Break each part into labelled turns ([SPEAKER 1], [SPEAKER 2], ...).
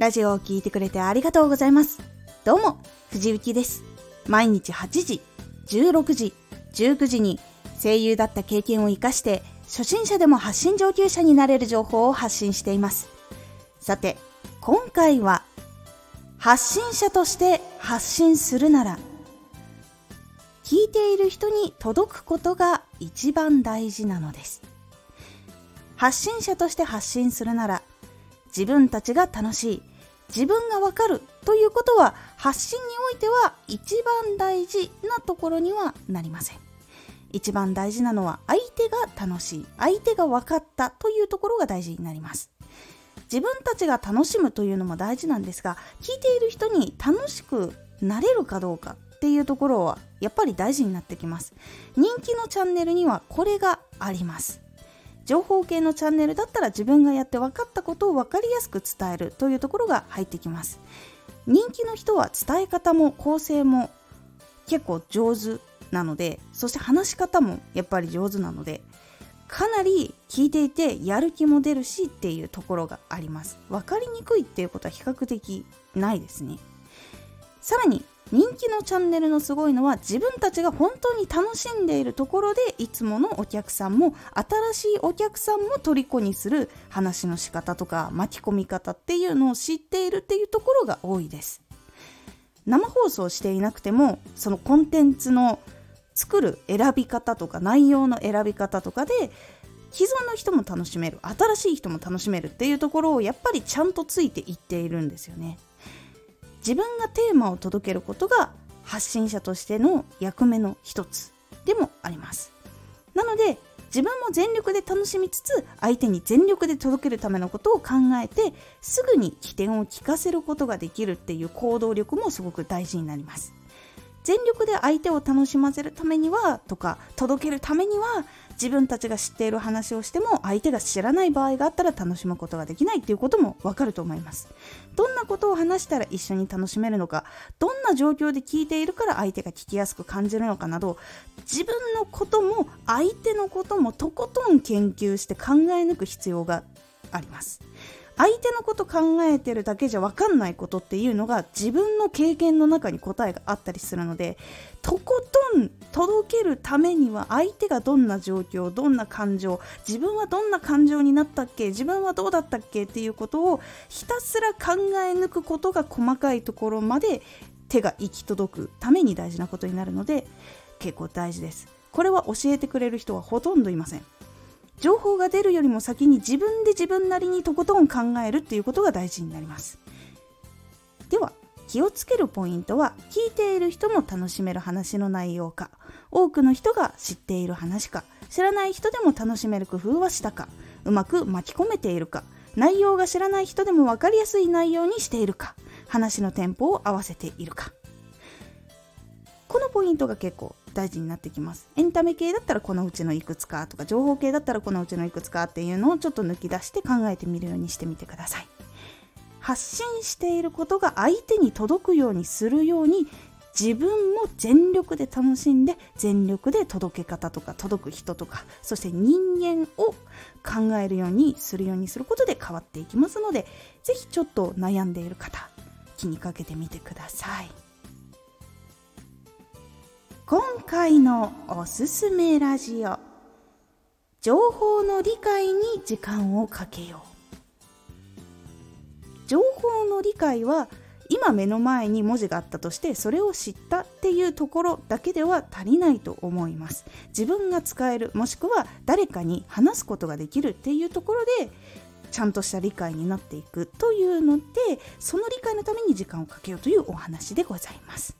[SPEAKER 1] ラジオを聴いてくれてありがとうございます。どうも、藤幸です。毎日8時、16時、19時に声優だった経験を活かして初心者でも発信上級者になれる情報を発信しています。さて、今回は発信者として発信するなら聞いている人に届くことが一番大事なのです。発信者として発信するなら自分たちが楽しい自分がわかるということは発信においては一番大事なところにはなりません。一番大事なのは相手が楽しい相手が分かったというところが大事になります。自分たちが楽しむというのも大事なんですが聞いている人に楽しくなれるかどうかっていうところはやっぱり大事になってきます。人気のチャンネルにはこれがあります。情報系のチャンネルだったら自分がやって分かったことを分かりやすく伝えるというところが入ってきます。人気の人は伝え方も構成も結構上手なのでそして話し方もやっぱり上手なのでかなり聞いていてやる気も出るしっていうところがあります。分かりにくいっていうことは比較的ないですね。さらに人気のチャンネルのすごいのは自分たちが本当に楽しんでいるところでいつものお客さんも新しいお客さんも虜にする話の仕方とか巻き込み方っていうのを知っているっていうところが多いです。生放送していなくてもそのコンテンツの作る選び方とか内容の選び方とかで既存の人も楽しめる新しい人も楽しめるっていうところをやっぱりちゃんとついていっているんですよね。自分がテーマを届けることが発信者としての役目の一つでもあります。なので自分も全力で楽しみつつ相手に全力で届けるためのことを考えてすぐに起点を聞かせることができるっていう行動力もすごく大事になります。全力で相手を楽しませるためにはとか届けるためには自分たちが知っている話をしても相手が知らない場合があったら楽しむことができないっていうこともわかると思います。どんなことを話したら一緒に楽しめるのかどんな状況で聞いているから相手が聞きやすく感じるのかなど自分のことも相手のこともとことん研究して考え抜く必要があります。相手のこと考えてるだけじゃ分かんないことっていうのが自分の経験の中に答えがあったりするのでとことん届けるためには相手がどんな状況どんな感情自分はどんな感情になったっけ自分はどうだったっけっていうことをひたすら考え抜くことが細かいところまで手が行き届くために大事なことになるので結構大事です。これは教えてくれる人はほとんどいません。情報が出るよりも先に自分で自分なりにとことん考えるっていうことが大事になります。では気をつけるポイントは聞いている人も楽しめる話の内容か多くの人が知っている話か知らない人でも楽しめる工夫はしたかうまく巻き込めているか内容が知らない人でも分かりやすい内容にしているか話のテンポを合わせているか。このポイントが結構大事になってきますエンタメ系だったらこのうちのいくつかとか情報系だったらこのうちのいくつかっていうのをちょっと抜き出して考えてみるようにしてみてください発信していることが相手に届くようにするように自分も全力で楽しんで全力で届け方とか届く人とかそして人間を考えるようにするようにすることで変わっていきますので是非ちょっと悩んでいる方気にかけてみてください。今回のおすすめラジオ。情報の理解に時間をかけよう。情報の理解は今目の前に文字があったとしてそれを知ったっていうところだけでは足りないと思います。自分が使えるもしくは誰かに話すことができるっていうところでちゃんとした理解になっていくというのでその理解のために時間をかけようというお話でございます。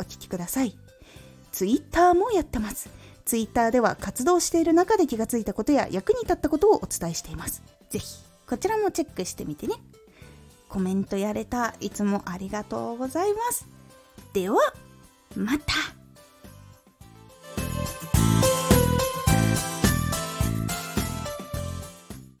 [SPEAKER 1] お聞きください。ツイッターもやってます。ツイッターでは活動している中で気がついたことや役に立ったことをお伝えしています。ぜひ、こちらもチェックしてみてね。コメントやれたいつもありがとうございますではまた